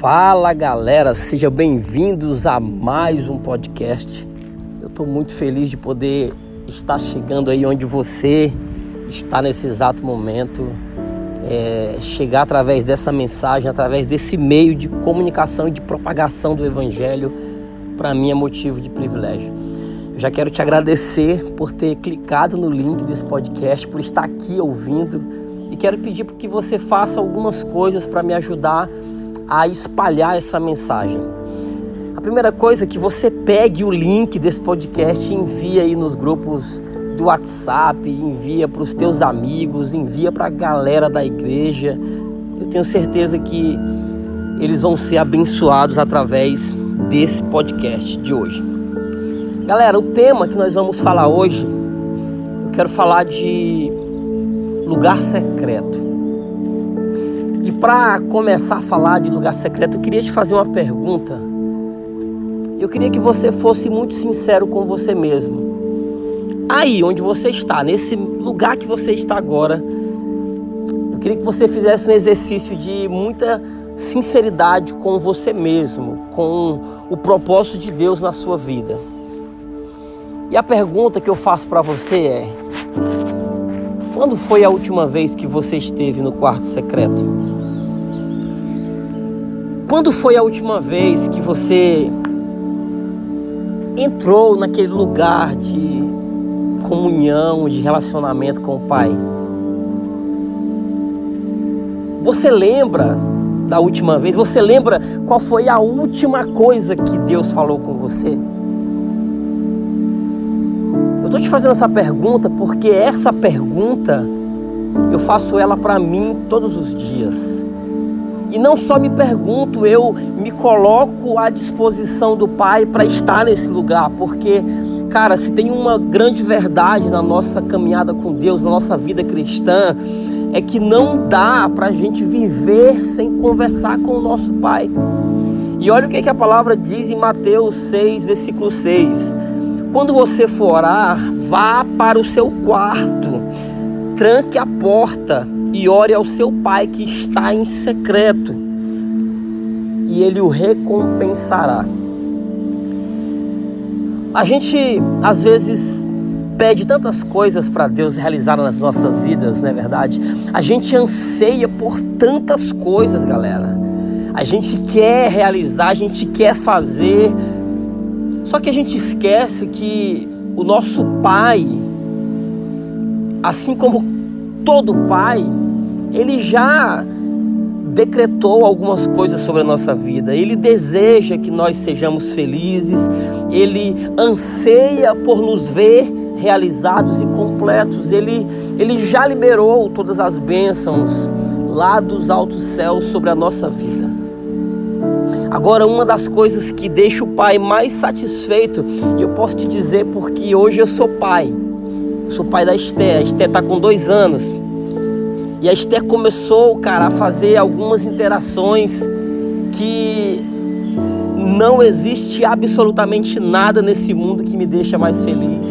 Fala galera, sejam bem-vindos a mais um podcast. Eu estou muito feliz de poder estar chegando aí onde você está nesse exato momento. É, chegar através dessa mensagem, através desse meio de comunicação e de propagação do Evangelho, para mim é motivo de privilégio. Eu já quero te agradecer por ter clicado no link desse podcast, por estar aqui ouvindo e quero pedir que você faça algumas coisas para me ajudar a espalhar essa mensagem. A primeira coisa é que você pegue o link desse podcast e envie aí nos grupos do WhatsApp, envia para os teus amigos, envia para a galera da igreja. Eu tenho certeza que eles vão ser abençoados através desse podcast de hoje. Galera, o tema que nós vamos falar hoje, eu quero falar de lugar secreto. Para começar a falar de lugar secreto, eu queria te fazer uma pergunta. Eu queria que você fosse muito sincero com você mesmo. Aí onde você está, nesse lugar que você está agora, eu queria que você fizesse um exercício de muita sinceridade com você mesmo, com o propósito de Deus na sua vida. E a pergunta que eu faço para você é: quando foi a última vez que você esteve no quarto secreto? Quando foi a última vez que você entrou naquele lugar de comunhão, de relacionamento com o Pai? Você lembra da última vez? Você lembra qual foi a última coisa que Deus falou com você? Eu estou te fazendo essa pergunta porque essa pergunta eu faço ela para mim todos os dias. E não só me pergunto, eu me coloco à disposição do Pai para estar nesse lugar, porque, cara, se tem uma grande verdade na nossa caminhada com Deus, na nossa vida cristã, é que não dá para a gente viver sem conversar com o nosso Pai. E olha o que, que a palavra diz em Mateus 6, versículo 6. Quando você for orar, vá para o seu quarto, tranque a porta e ore ao seu pai que está em secreto, e ele o recompensará. A gente às vezes pede tantas coisas para Deus realizar nas nossas vidas, não é verdade? A gente anseia por tantas coisas, galera. A gente quer realizar, a gente quer fazer. Só que a gente esquece que o nosso Pai, assim como todo Pai, ele já decretou algumas coisas sobre a nossa vida. Ele deseja que nós sejamos felizes. Ele anseia por nos ver realizados e completos. Ele, ele já liberou todas as bênçãos lá dos altos céus sobre a nossa vida. Agora, uma das coisas que deixa o pai mais satisfeito, e eu posso te dizer porque hoje eu sou pai. Sou pai da Esté. A Esté está com dois anos. E a Esther começou, cara, a fazer algumas interações que não existe absolutamente nada nesse mundo que me deixa mais feliz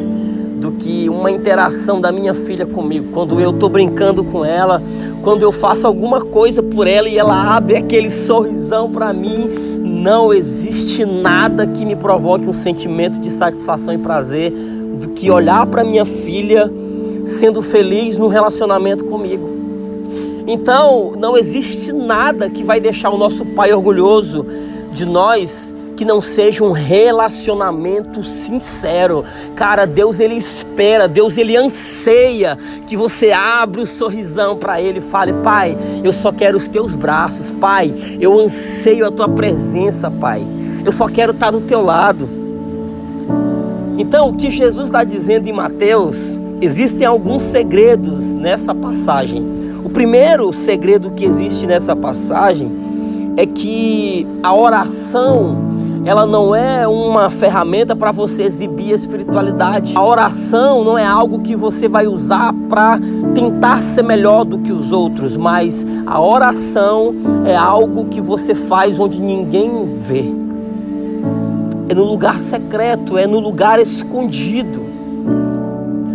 do que uma interação da minha filha comigo. Quando eu tô brincando com ela, quando eu faço alguma coisa por ela e ela abre aquele sorrisão para mim, não existe nada que me provoque um sentimento de satisfação e prazer do que olhar para minha filha sendo feliz no relacionamento comigo. Então, não existe nada que vai deixar o nosso Pai orgulhoso de nós que não seja um relacionamento sincero. Cara, Deus ele espera, Deus ele anseia que você abra o sorrisão para ele e fale: "Pai, eu só quero os teus braços, Pai. Eu anseio a tua presença, Pai. Eu só quero estar do teu lado." Então, o que Jesus está dizendo em Mateus, existem alguns segredos nessa passagem o primeiro segredo que existe nessa passagem é que a oração ela não é uma ferramenta para você exibir a espiritualidade. A oração não é algo que você vai usar para tentar ser melhor do que os outros, mas a oração é algo que você faz onde ninguém vê. É no lugar secreto, é no lugar escondido.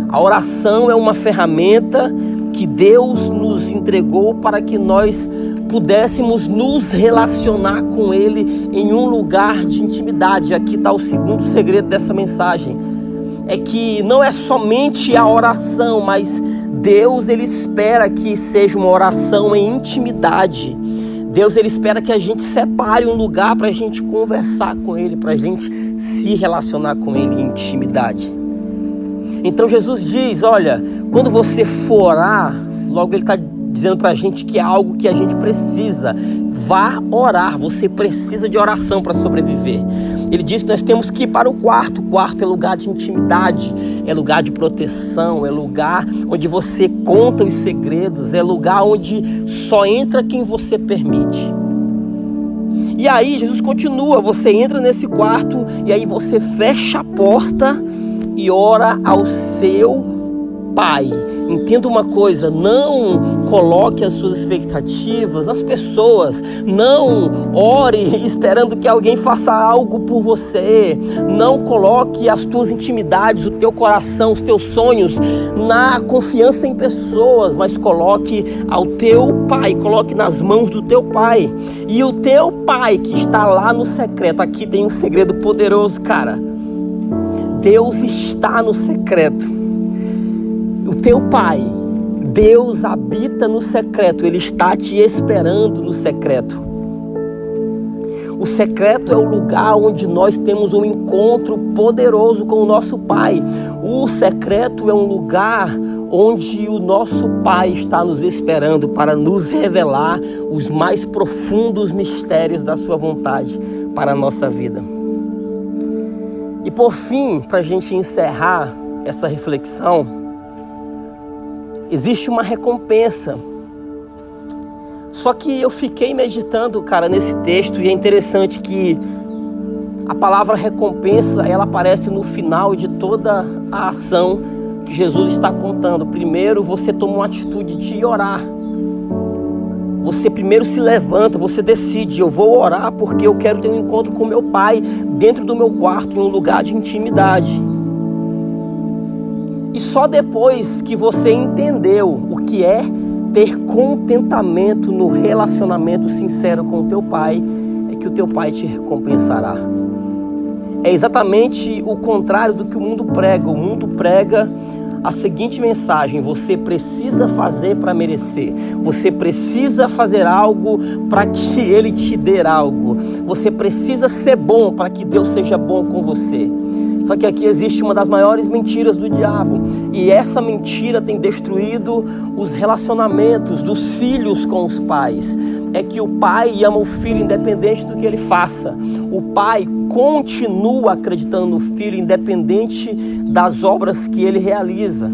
A oração é uma ferramenta que Deus nos entregou para que nós pudéssemos nos relacionar com Ele em um lugar de intimidade. Aqui está o segundo segredo dessa mensagem. É que não é somente a oração, mas Deus ele espera que seja uma oração em intimidade. Deus ele espera que a gente separe um lugar para a gente conversar com Ele, para a gente se relacionar com Ele em intimidade. Então Jesus diz: olha, quando você for orar, logo Ele está dizendo para a gente que é algo que a gente precisa. Vá orar, você precisa de oração para sobreviver. Ele diz que nós temos que ir para o quarto. O quarto é lugar de intimidade, é lugar de proteção, é lugar onde você conta os segredos, é lugar onde só entra quem você permite. E aí Jesus continua, você entra nesse quarto e aí você fecha a porta e ora ao seu pai Entenda uma coisa, não coloque as suas expectativas nas pessoas, não ore esperando que alguém faça algo por você, não coloque as tuas intimidades, o teu coração, os teus sonhos na confiança em pessoas, mas coloque ao teu pai, coloque nas mãos do teu pai. E o teu pai que está lá no secreto, aqui tem um segredo poderoso, cara. Deus está no secreto o teu pai, Deus habita no secreto, Ele está te esperando no secreto. O secreto é o lugar onde nós temos um encontro poderoso com o nosso Pai. O secreto é um lugar onde o nosso Pai está nos esperando para nos revelar os mais profundos mistérios da Sua vontade para a nossa vida. E por fim, para a gente encerrar essa reflexão, existe uma recompensa. Só que eu fiquei meditando, cara, nesse texto e é interessante que a palavra recompensa, ela aparece no final de toda a ação que Jesus está contando. Primeiro, você toma uma atitude de orar. Você primeiro se levanta, você decide, eu vou orar porque eu quero ter um encontro com meu pai dentro do meu quarto, em um lugar de intimidade. E só depois que você entendeu o que é ter contentamento no relacionamento sincero com o teu pai, é que o teu pai te recompensará. É exatamente o contrário do que o mundo prega. O mundo prega a seguinte mensagem: você precisa fazer para merecer, você precisa fazer algo para que ele te dê algo, você precisa ser bom para que Deus seja bom com você. Só que aqui existe uma das maiores mentiras do diabo, e essa mentira tem destruído os relacionamentos dos filhos com os pais. É que o pai ama o filho independente do que ele faça. O pai continua acreditando no filho independente das obras que ele realiza.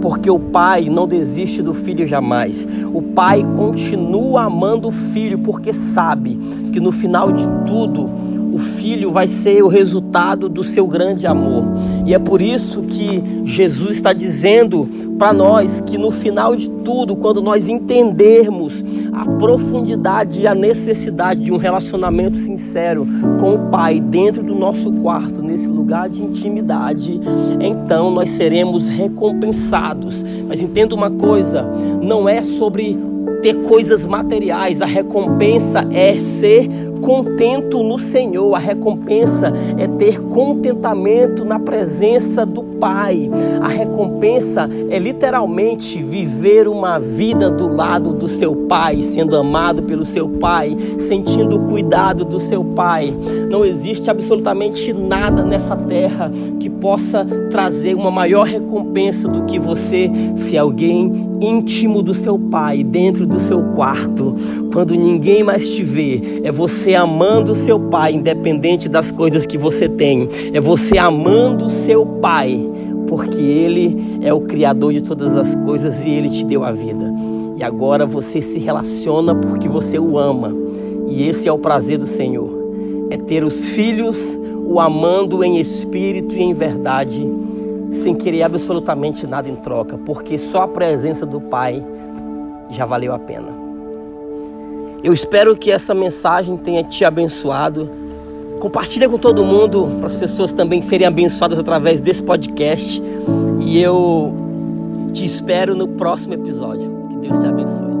Porque o pai não desiste do filho jamais. O pai continua amando o filho porque sabe que no final de tudo o filho vai ser o resultado do seu grande amor. E é por isso que Jesus está dizendo para nós que no final de tudo, quando nós entendermos a profundidade e a necessidade de um relacionamento sincero com o Pai dentro do nosso quarto, nesse lugar de intimidade, então nós seremos recompensados. Mas entenda uma coisa, não é sobre ter coisas materiais, a recompensa é ser contento no Senhor, a recompensa é ter contentamento na presença do Pai. A recompensa é literalmente viver uma vida do lado do seu Pai, sendo amado pelo seu Pai, sentindo o cuidado do seu Pai. Não existe absolutamente nada nessa terra que possa trazer uma maior recompensa do que você se alguém íntimo do seu pai, dentro do seu quarto, quando ninguém mais te vê, é você amando o seu pai, independente das coisas que você tem, é você amando o seu pai, porque ele é o criador de todas as coisas e ele te deu a vida. E agora você se relaciona porque você o ama. E esse é o prazer do Senhor. É ter os filhos o amando em espírito e em verdade sem querer absolutamente nada em troca, porque só a presença do Pai já valeu a pena. Eu espero que essa mensagem tenha te abençoado. Compartilha com todo mundo para as pessoas também serem abençoadas através desse podcast. E eu te espero no próximo episódio. Que Deus te abençoe.